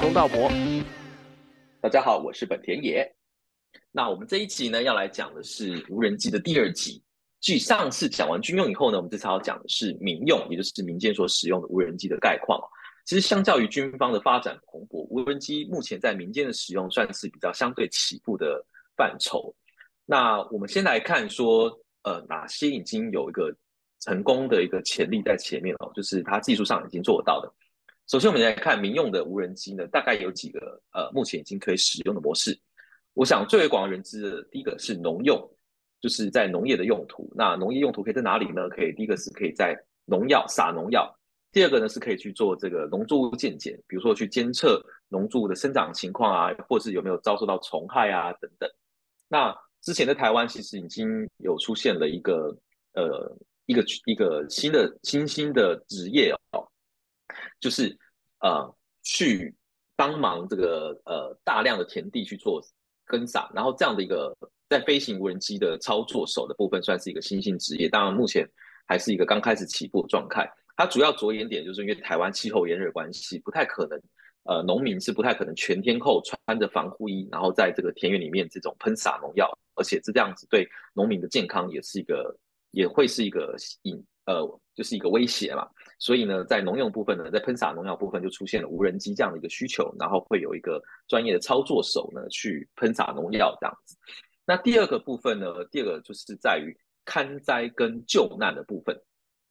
龚道博。大家好，我是本田野。那我们这一集呢，要来讲的是无人机的第二集。继上次讲完军用以后呢，我们这次要讲的是民用，也就是民间所使用的无人机的概况。其实相较于军方的发展蓬勃，无人机目前在民间的使用算是比较相对起步的范畴。那我们先来看说，呃，哪些已经有一个成功的一个潜力在前面哦，就是它技术上已经做得到的。首先，我们来看民用的无人机呢，大概有几个呃，目前已经可以使用的模式。我想最为广为人知的，第一个是农用，就是在农业的用途。那农业用途可以在哪里呢？可以第一个是可以在农药撒农药，第二个呢是可以去做这个农作物鉴检，比如说去监测农作物的生长情况啊，或是有没有遭受到虫害啊等等。那之前的台湾其实已经有出现了一个呃一个一个新的新兴的职业哦。就是呃去帮忙这个呃大量的田地去做耕撒，然后这样的一个在飞行无人机的操作手的部分算是一个新兴职业，当然目前还是一个刚开始起步的状态。它主要着眼点就是因为台湾气候炎热关系，不太可能呃农民是不太可能全天候穿着防护衣，然后在这个田园里面这种喷洒农药，而且是这样子对农民的健康也是一个也会是一个隐呃就是一个威胁嘛。所以呢，在农用部分呢，在喷洒农药部分就出现了无人机这样的一个需求，然后会有一个专业的操作手呢去喷洒农药这样子。那第二个部分呢，第二个就是在于勘灾跟救难的部分，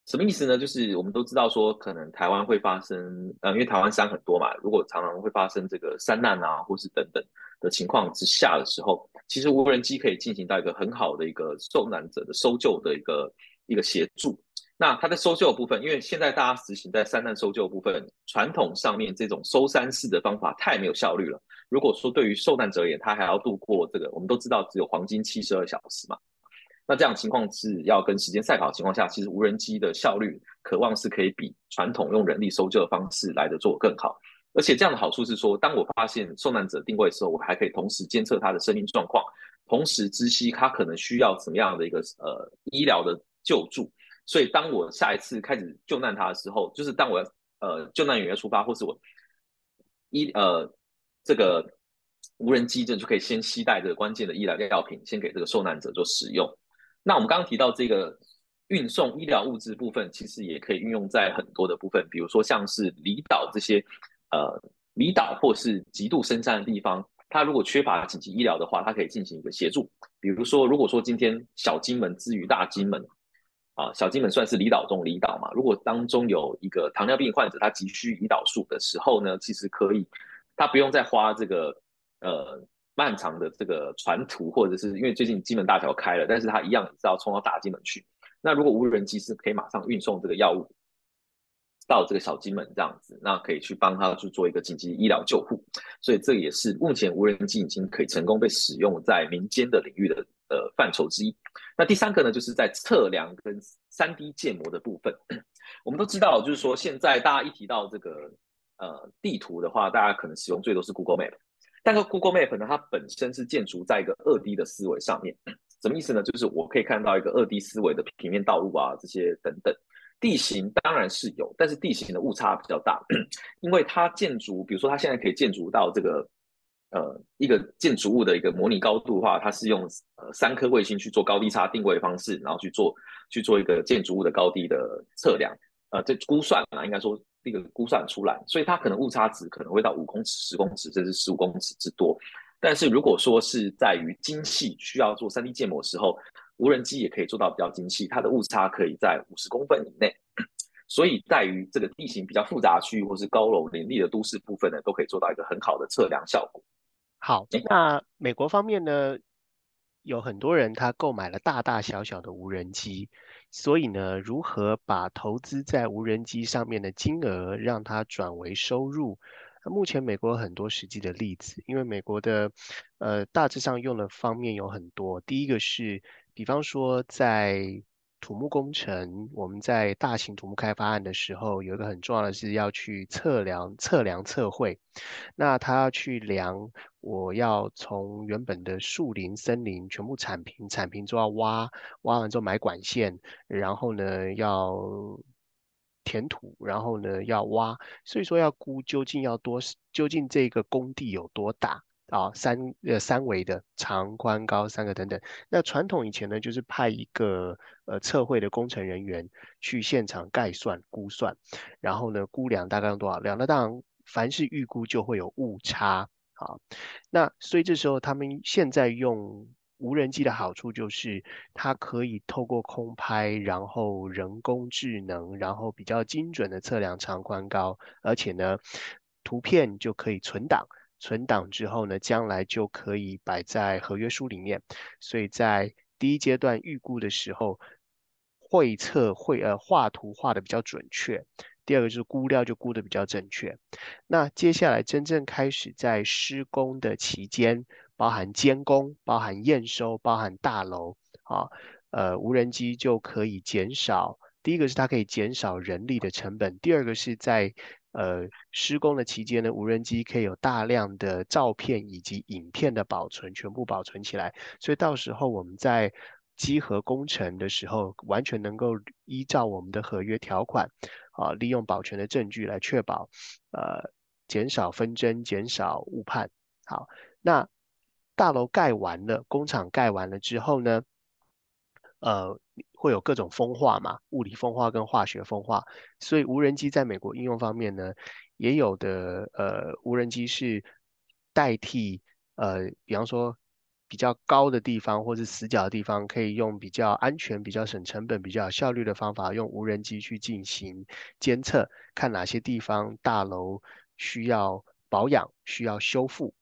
什么意思呢？就是我们都知道说，可能台湾会发生，呃，因为台湾山很多嘛，如果常常会发生这个山难啊，或是等等的情况之下的时候，其实无人机可以进行到一个很好的一个受难者的搜救的一个一个协助。那它的搜救的部分，因为现在大家实行在山难搜救部分，传统上面这种搜山式的方法太没有效率了。如果说对于受难者而言，他还要度过这个，我们都知道只有黄金七十二小时嘛。那这样情况是要跟时间赛跑的情况下，其实无人机的效率渴望是可以比传统用人力搜救的方式来的做更好。而且这样的好处是说，当我发现受难者定位的时候，我还可以同时监测他的生命状况，同时知悉他可能需要什么样的一个呃医疗的救助。所以，当我下一次开始救难他的时候，就是当我呃救难员要出发，或是我医呃这个无人机这就可以先携带这个关键的医疗药品，先给这个受难者做使用。那我们刚刚提到这个运送医疗物资部分，其实也可以运用在很多的部分，比如说像是离岛这些呃离岛或是极度深山的地方，它如果缺乏紧急医疗的话，它可以进行一个协助。比如说，如果说今天小金门之于大金门。啊，小金门算是离岛中离岛嘛。如果当中有一个糖尿病患者，他急需胰岛素的时候呢，其实可以，他不用再花这个呃漫长的这个船途，或者是因为最近金门大桥开了，但是他一样是要冲到大金门去。那如果无人机是可以马上运送这个药物到这个小金门这样子，那可以去帮他去做一个紧急医疗救护。所以这也是目前无人机已经可以成功被使用在民间的领域的。呃，范畴之一。那第三个呢，就是在测量跟三 D 建模的部分。我们都知道，就是说现在大家一提到这个呃地图的话，大家可能使用最多是 Google Map。但是 Google Map 呢，它本身是建筑在一个二 D 的思维上面。什么意思呢？就是我可以看到一个二 D 思维的平面道路啊，这些等等。地形当然是有，但是地形的误差比较大，因为它建筑，比如说它现在可以建筑到这个。呃，一个建筑物的一个模拟高度的话，它是用呃三颗卫星去做高低差定位方式，然后去做去做一个建筑物的高低的测量，呃，这估算啊，应该说这个估算出来，所以它可能误差值可能会到五公尺、十公尺，甚至十五公尺之多。但是如果说是在于精细需要做三 D 建模时候，无人机也可以做到比较精细，它的误差可以在五十公分以内。所以在于这个地形比较复杂区域或是高楼林立的都市部分呢，都可以做到一个很好的测量效果。好，那美国方面呢，有很多人他购买了大大小小的无人机，所以呢，如何把投资在无人机上面的金额让它转为收入？目前美国很多实际的例子，因为美国的呃大致上用的方面有很多，第一个是，比方说在。土木工程，我们在大型土木开发案的时候，有一个很重要的是要去测量、测量、测绘。那他要去量，我要从原本的树林、森林全部铲平，铲平之后挖，挖完之后埋管线，然后呢要。填土，然后呢要挖，所以说要估究竟要多，究竟这个工地有多大啊？三呃三维的长宽高三个等等。那传统以前呢，就是派一个呃测绘的工程人员去现场概算估算，然后呢估量大概用多少量？那当然，凡是预估就会有误差啊。那所以这时候他们现在用。无人机的好处就是它可以透过空拍，然后人工智能，然后比较精准的测量长宽高，而且呢，图片就可以存档，存档之后呢，将来就可以摆在合约书里面。所以在第一阶段预估的时候，绘测绘呃画图画的比较准确。第二个就是估料就估的比较正确。那接下来真正开始在施工的期间。包含监工、包含验收、包含大楼啊，呃，无人机就可以减少。第一个是它可以减少人力的成本，第二个是在呃施工的期间呢，无人机可以有大量的照片以及影片的保存，全部保存起来。所以到时候我们在集合工程的时候，完全能够依照我们的合约条款啊，利用保全的证据来确保呃减少纷争、减少误判。好，那。大楼盖完了，工厂盖完了之后呢，呃，会有各种风化嘛，物理风化跟化学风化。所以无人机在美国应用方面呢，也有的呃，无人机是代替呃，比方说比较高的地方或是死角的地方，可以用比较安全、比较省成本、比较有效率的方法，用无人机去进行监测，看哪些地方大楼需要保养、需要修复。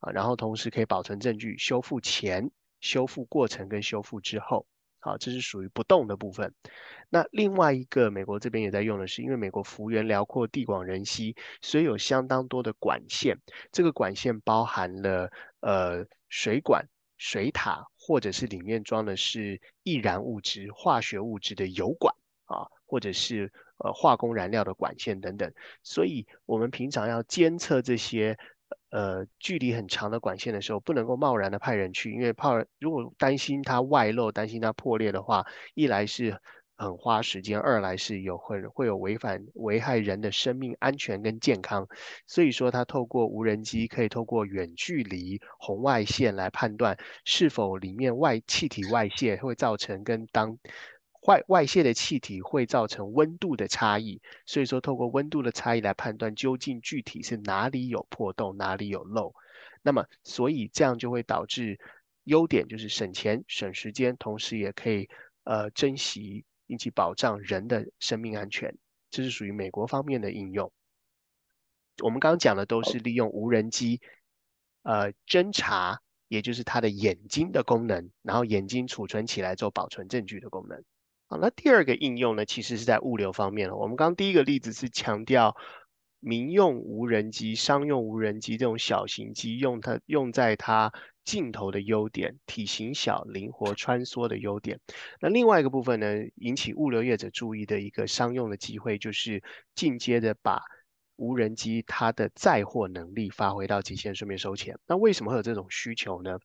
啊，然后同时可以保存证据，修复前、修复过程跟修复之后，啊，这是属于不动的部分。那另外一个，美国这边也在用的是，因为美国幅员辽阔、地广人稀，所以有相当多的管线。这个管线包含了呃水管、水塔，或者是里面装的是易燃物质、化学物质的油管啊，或者是呃化工燃料的管线等等。所以我们平常要监测这些。呃，距离很长的管线的时候，不能够贸然的派人去，因为怕如果担心它外漏、担心它破裂的话，一来是很花时间，二来是有会会有违反危害人的生命安全跟健康。所以说，它透过无人机可以透过远距离红外线来判断是否里面外气体外泄会造成跟当。外外泄的气体会造成温度的差异，所以说透过温度的差异来判断究竟具体是哪里有破洞，哪里有漏。那么，所以这样就会导致优点就是省钱、省时间，同时也可以呃珍惜以及保障人的生命安全。这是属于美国方面的应用。我们刚刚讲的都是利用无人机呃侦查，也就是它的眼睛的功能，然后眼睛储存起来做保存证据的功能。好，那第二个应用呢，其实是在物流方面了。我们刚第一个例子是强调民用无人机、商用无人机这种小型机用它用在它镜头的优点，体型小、灵活穿梭的优点。那另外一个部分呢，引起物流业者注意的一个商用的机会，就是进阶的把无人机它的载货能力发挥到极限，顺便收钱。那为什么会有这种需求呢？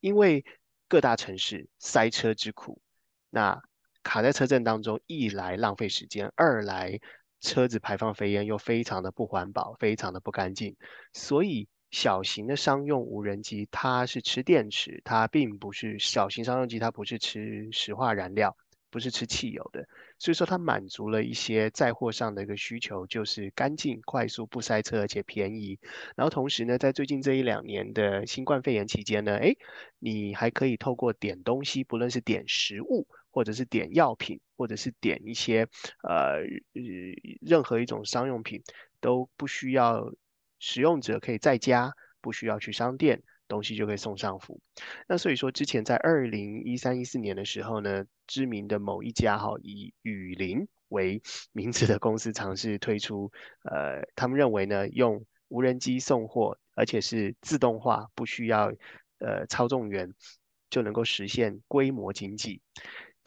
因为各大城市塞车之苦，那卡在车阵当中，一来浪费时间，二来车子排放飞烟又非常的不环保，非常的不干净。所以小型的商用无人机，它是吃电池，它并不是小型商用机，它不是吃石化燃料，不是吃汽油的。所以说它满足了一些载货上的一个需求，就是干净、快速、不塞车，而且便宜。然后同时呢，在最近这一两年的新冠肺炎期间呢，诶，你还可以透过点东西，不论是点食物。或者是点药品，或者是点一些呃任何一种商用品，都不需要使用者可以在家，不需要去商店，东西就可以送上府。那所以说，之前在二零一三一四年的时候呢，知名的某一家哈以雨林为名字的公司尝试推出，呃，他们认为呢，用无人机送货，而且是自动化，不需要呃操纵员，就能够实现规模经济。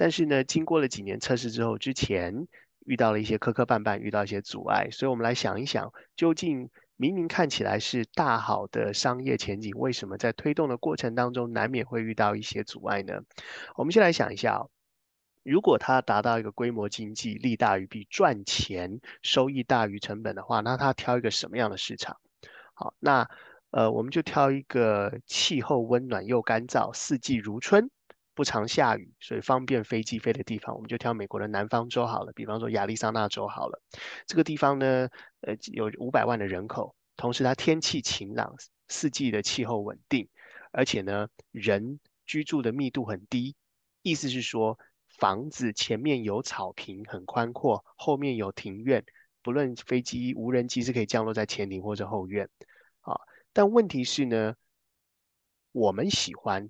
但是呢，经过了几年测试之后，之前遇到了一些磕磕绊绊，遇到一些阻碍，所以我们来想一想，究竟明明看起来是大好的商业前景，为什么在推动的过程当中难免会遇到一些阻碍呢？我们先来想一下，如果它达到一个规模经济，利大于弊，赚钱收益大于成本的话，那它挑一个什么样的市场？好，那呃，我们就挑一个气候温暖又干燥，四季如春，不常下雨，所以方便飞机飞的地方，我们就挑美国的南方州好了，比方说亚利桑那州好了。这个地方呢，呃，有五百万的人口，同时它天气晴朗，四季的气候稳定，而且呢，人居住的密度很低，意思是说。房子前面有草坪，很宽阔，后面有庭院，不论飞机、无人机是可以降落在前庭或者后院，啊，但问题是呢，我们喜欢，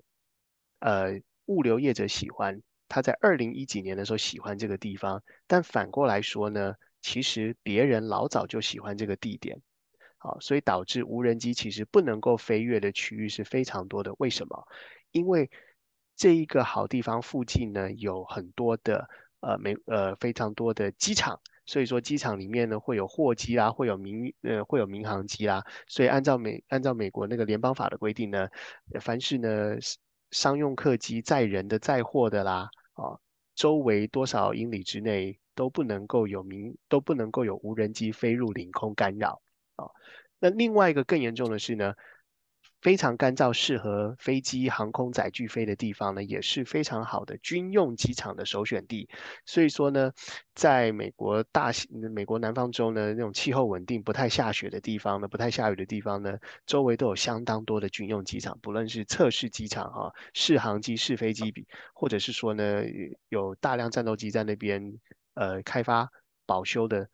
呃，物流业者喜欢，他在二零一几年的时候喜欢这个地方，但反过来说呢，其实别人老早就喜欢这个地点，好，所以导致无人机其实不能够飞越的区域是非常多的。为什么？因为这一个好地方附近呢，有很多的呃美呃非常多的机场，所以说机场里面呢会有货机啦，会有民呃会有民航机啦，所以按照美按照美国那个联邦法的规定呢，凡是呢商用客机载人的载货的啦，啊，周围多少英里之内都不能够有民都不能够有无人机飞入领空干扰啊。那另外一个更严重的是呢。非常干燥，适合飞机、航空载具飞的地方呢，也是非常好的军用机场的首选地。所以说呢，在美国大美国南方州呢，那种气候稳定、不太下雪的地方呢，不太下雨的地方呢，周围都有相当多的军用机场，不论是测试机场哈、试航机、试飞机，或者是说呢，有大量战斗机在那边呃开发保修的。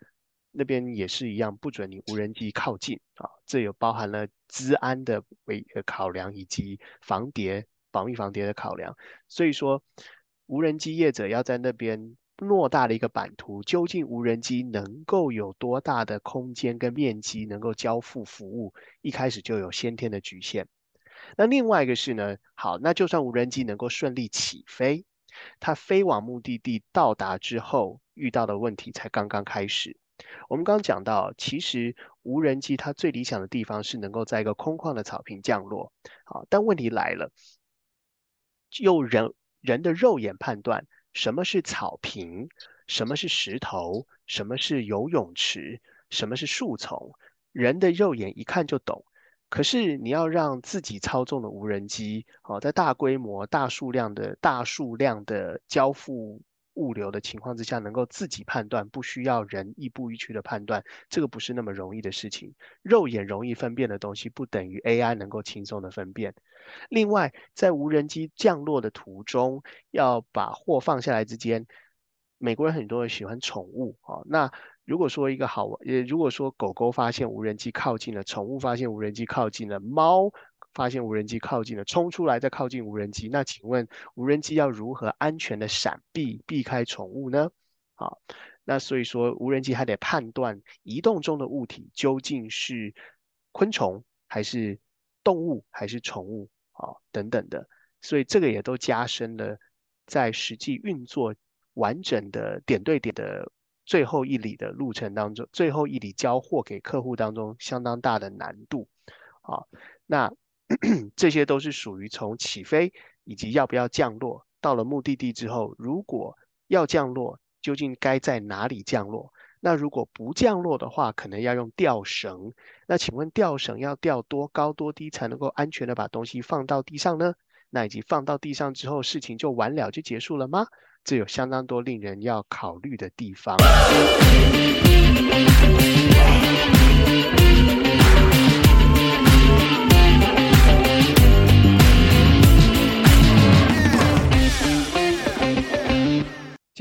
那边也是一样，不准你无人机靠近啊！这有包含了治安的为考量，以及防谍、保密防谍的考量。所以说，无人机业者要在那边偌大的一个版图，究竟无人机能够有多大的空间跟面积能够交付服务，一开始就有先天的局限。那另外一个是呢，好，那就算无人机能够顺利起飞，它飞往目的地到达之后，遇到的问题才刚刚开始。我们刚刚讲到，其实无人机它最理想的地方是能够在一个空旷的草坪降落。好，但问题来了，用人人的肉眼判断什么是草坪，什么是石头，什么是游泳池，什么是树丛，人的肉眼一看就懂。可是你要让自己操纵的无人机，好，在大规模、大数量的大数量的交付。物流的情况之下，能够自己判断，不需要人亦步亦趋的判断，这个不是那么容易的事情。肉眼容易分辨的东西，不等于 AI 能够轻松的分辨。另外，在无人机降落的途中，要把货放下来之间，美国人很多人喜欢宠物啊。那如果说一个好，呃，如果说狗狗发现无人机靠近了，宠物发现无人机靠近了，猫。发现无人机靠近了，冲出来再靠近无人机。那请问无人机要如何安全的闪避避开宠物呢？好，那所以说无人机还得判断移动中的物体究竟是昆虫还是动物还是宠物啊等等的。所以这个也都加深了在实际运作完整的点对点的最后一里的路程当中，最后一里交货给客户当中相当大的难度。好，那。这些都是属于从起飞以及要不要降落，到了目的地之后，如果要降落，究竟该在哪里降落？那如果不降落的话，可能要用吊绳。那请问吊绳要吊多高多低才能够安全的把东西放到地上呢？那以及放到地上之后，事情就完了就结束了吗？这有相当多令人要考虑的地方。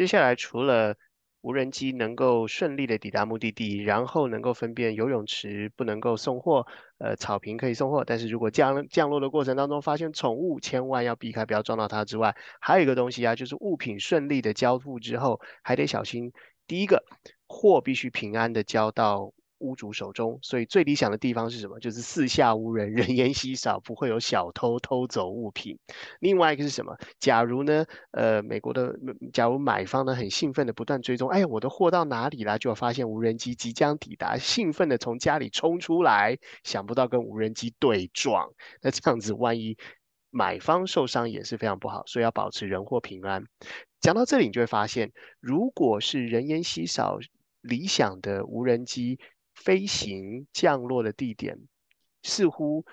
接下来，除了无人机能够顺利的抵达目的地，然后能够分辨游泳池不能够送货，呃，草坪可以送货，但是如果降降落的过程当中发现宠物，千万要避开，不要撞到它之外，还有一个东西啊，就是物品顺利的交付之后，还得小心，第一个，货必须平安的交到。屋主手中，所以最理想的地方是什么？就是四下无人，人烟稀少，不会有小偷偷走物品。另外一个是什么？假如呢，呃，美国的，假如买方呢很兴奋的不断追踪，哎，我的货到哪里了？就发现无人机即将抵达，兴奋的从家里冲出来，想不到跟无人机对撞，那这样子万一买方受伤也是非常不好，所以要保持人货平安。讲到这里，你就会发现，如果是人烟稀少、理想的无人机飞行降落的地点，似乎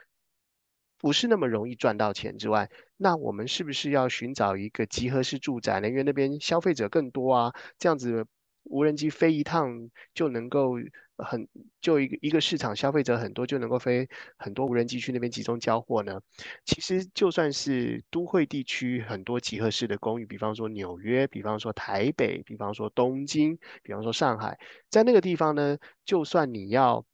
不是那么容易赚到钱之外，那我们是不是要寻找一个集合式住宅呢？因为那边消费者更多啊，这样子无人机飞一趟就能够很就一个一个市场消费者很多就能够飞很多无人机去那边集中交货呢？其实就算是都会地区很多集合式的公寓，比方说纽约，比方说台北，比方说东京，比方说上海，在那个地方呢，就算你要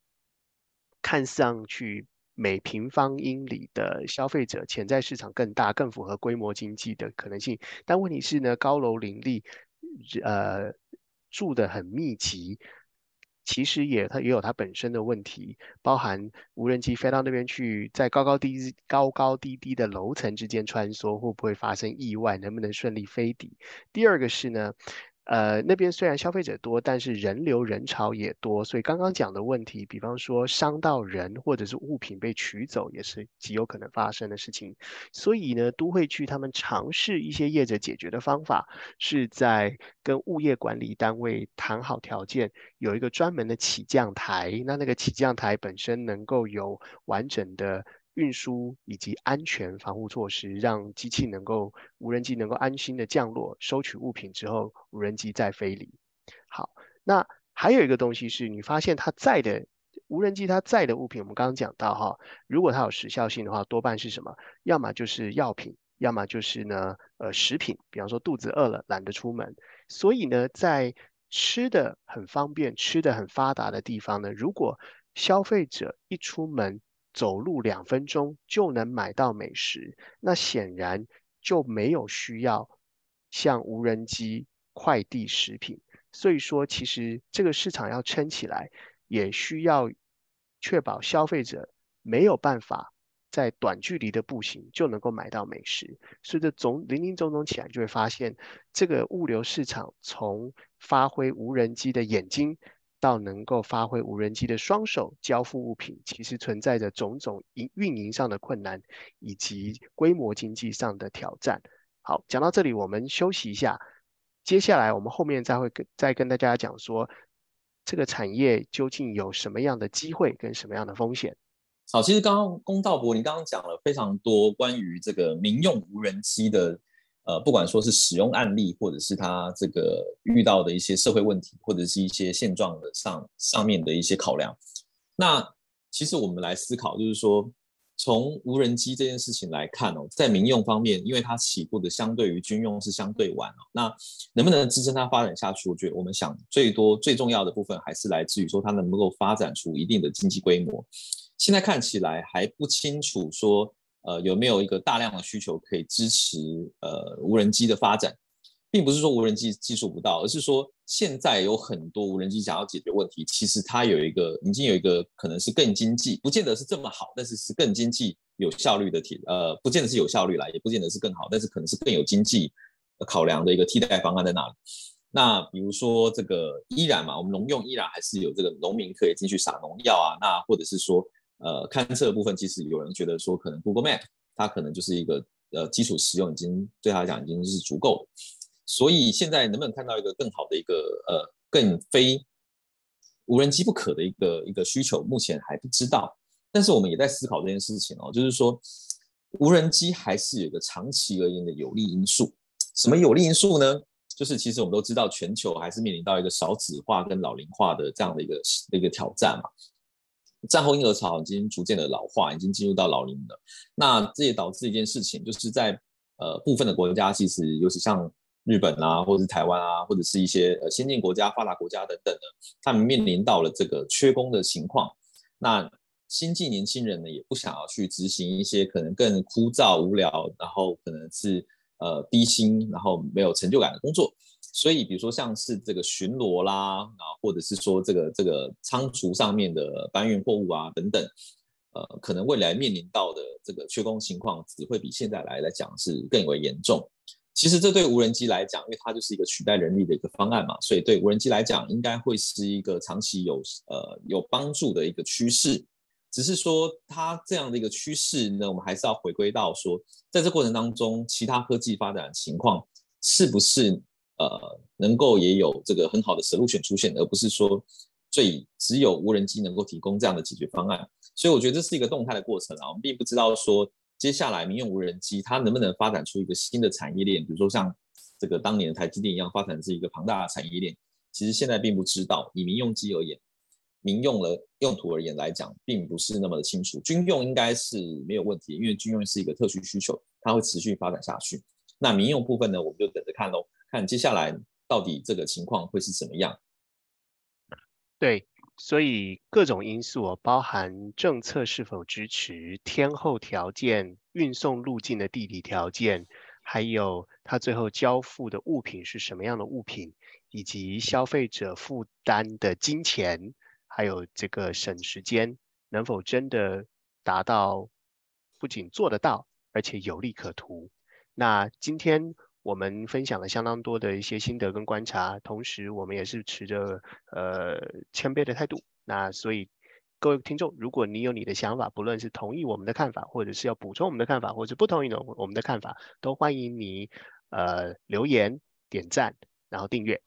看上去。每平方英里的消费者潜在市场更大，更符合规模经济的可能性。但问题是呢，高楼林立，呃，住的很密集，其实也它也有它本身的问题，包含无人机飞到那边去，在高高低高高低低的楼层之间穿梭，会不会发生意外？能不能顺利飞抵？第二个是呢？呃，那边虽然消费者多，但是人流人潮也多，所以刚刚讲的问题，比方说伤到人或者是物品被取走，也是极有可能发生的事情。所以呢，都会区他们尝试一些业者解决的方法，是在跟物业管理单位谈好条件，有一个专门的起降台，那那个起降台本身能够有完整的。运输以及安全防护措施，让机器能够无人机能够安心的降落，收取物品之后，无人机再飞离。好，那还有一个东西是你发现它在的无人机它在的物品，我们刚刚讲到哈，如果它有时效性的话，多半是什么？要么就是药品，要么就是呢呃食品，比方说肚子饿了懒得出门，所以呢在吃的很方便、吃的很发达的地方呢，如果消费者一出门，走路两分钟就能买到美食，那显然就没有需要像无人机快递食品。所以说，其实这个市场要撑起来，也需要确保消费者没有办法在短距离的步行就能够买到美食。所以这总零零总总起来，就会发现这个物流市场从发挥无人机的眼睛。到能够发挥无人机的双手交付物品，其实存在着种种营运营上的困难，以及规模经济上的挑战。好，讲到这里，我们休息一下，接下来我们后面再会跟再跟大家讲说，这个产业究竟有什么样的机会跟什么样的风险。好，其实刚刚公道博，你刚刚讲了非常多关于这个民用无人机的。呃，不管说是使用案例，或者是他这个遇到的一些社会问题，或者是一些现状的上上面的一些考量，那其实我们来思考，就是说从无人机这件事情来看哦，在民用方面，因为它起步的相对于军用是相对晚哦，那能不能支撑它发展下去？我觉得我们想最多最重要的部分还是来自于说它能不能够发展出一定的经济规模。现在看起来还不清楚说。呃，有没有一个大量的需求可以支持呃无人机的发展，并不是说无人机技术不到，而是说现在有很多无人机想要解决问题，其实它有一个已经有一个可能是更经济，不见得是这么好，但是是更经济有效率的替呃，不见得是有效率啦，也不见得是更好，但是可能是更有经济考量的一个替代方案在那里。那比如说这个依然嘛，我们农用依然还是有这个农民可以进去撒农药啊，那或者是说。呃，勘测的部分其实有人觉得说，可能 Google Map 它可能就是一个呃基础使用，已经对他来讲已经是足够的。所以现在能不能看到一个更好的一个呃更非无人机不可的一个一个需求，目前还不知道。但是我们也在思考这件事情哦，就是说无人机还是有一个长期而言的有利因素。什么有利因素呢？就是其实我们都知道，全球还是面临到一个少子化跟老龄化的这样的一个一个挑战嘛。战后婴儿潮已经逐渐的老化，已经进入到老龄了。那这也导致一件事情，就是在呃部分的国家，其实尤其像日本啊，或者是台湾啊，或者是一些呃先进国家、发达国家等等的，他们面临到了这个缺工的情况。那新进年轻人呢，也不想要去执行一些可能更枯燥无聊，然后可能是呃低薪，然后没有成就感的工作。所以，比如说像是这个巡逻啦，啊，或者是说这个这个仓储上面的搬运货物啊等等，呃，可能未来面临到的这个缺工情况，只会比现在来来讲是更为严重。其实这对无人机来讲，因为它就是一个取代人力的一个方案嘛，所以对无人机来讲，应该会是一个长期有呃有帮助的一个趋势。只是说它这样的一个趋势呢，我们还是要回归到说，在这过程当中，其他科技发展情况。是不是呃能够也有这个很好的涉入选出现，而不是说最只有无人机能够提供这样的解决方案。所以我觉得这是一个动态的过程啊，我们并不知道说接下来民用无人机它能不能发展出一个新的产业链，比如说像这个当年台积电一样发展是一个庞大的产业链。其实现在并不知道，以民用机而言，民用的用途而言来讲，并不是那么的清楚。军用应该是没有问题，因为军用是一个特殊需求，它会持续发展下去。那民用部分呢，我们就等着看喽，看接下来到底这个情况会是怎么样。对，所以各种因素包含政策是否支持、天候条件、运送路径的地理条件，还有它最后交付的物品是什么样的物品。以及消费者负担的金钱，还有这个省时间，能否真的达到不仅做得到，而且有利可图？那今天我们分享了相当多的一些心得跟观察，同时我们也是持着呃谦卑的态度。那所以各位听众，如果你有你的想法，不论是同意我们的看法，或者是要补充我们的看法，或者不同意的我们的看法，都欢迎你呃留言、点赞，然后订阅。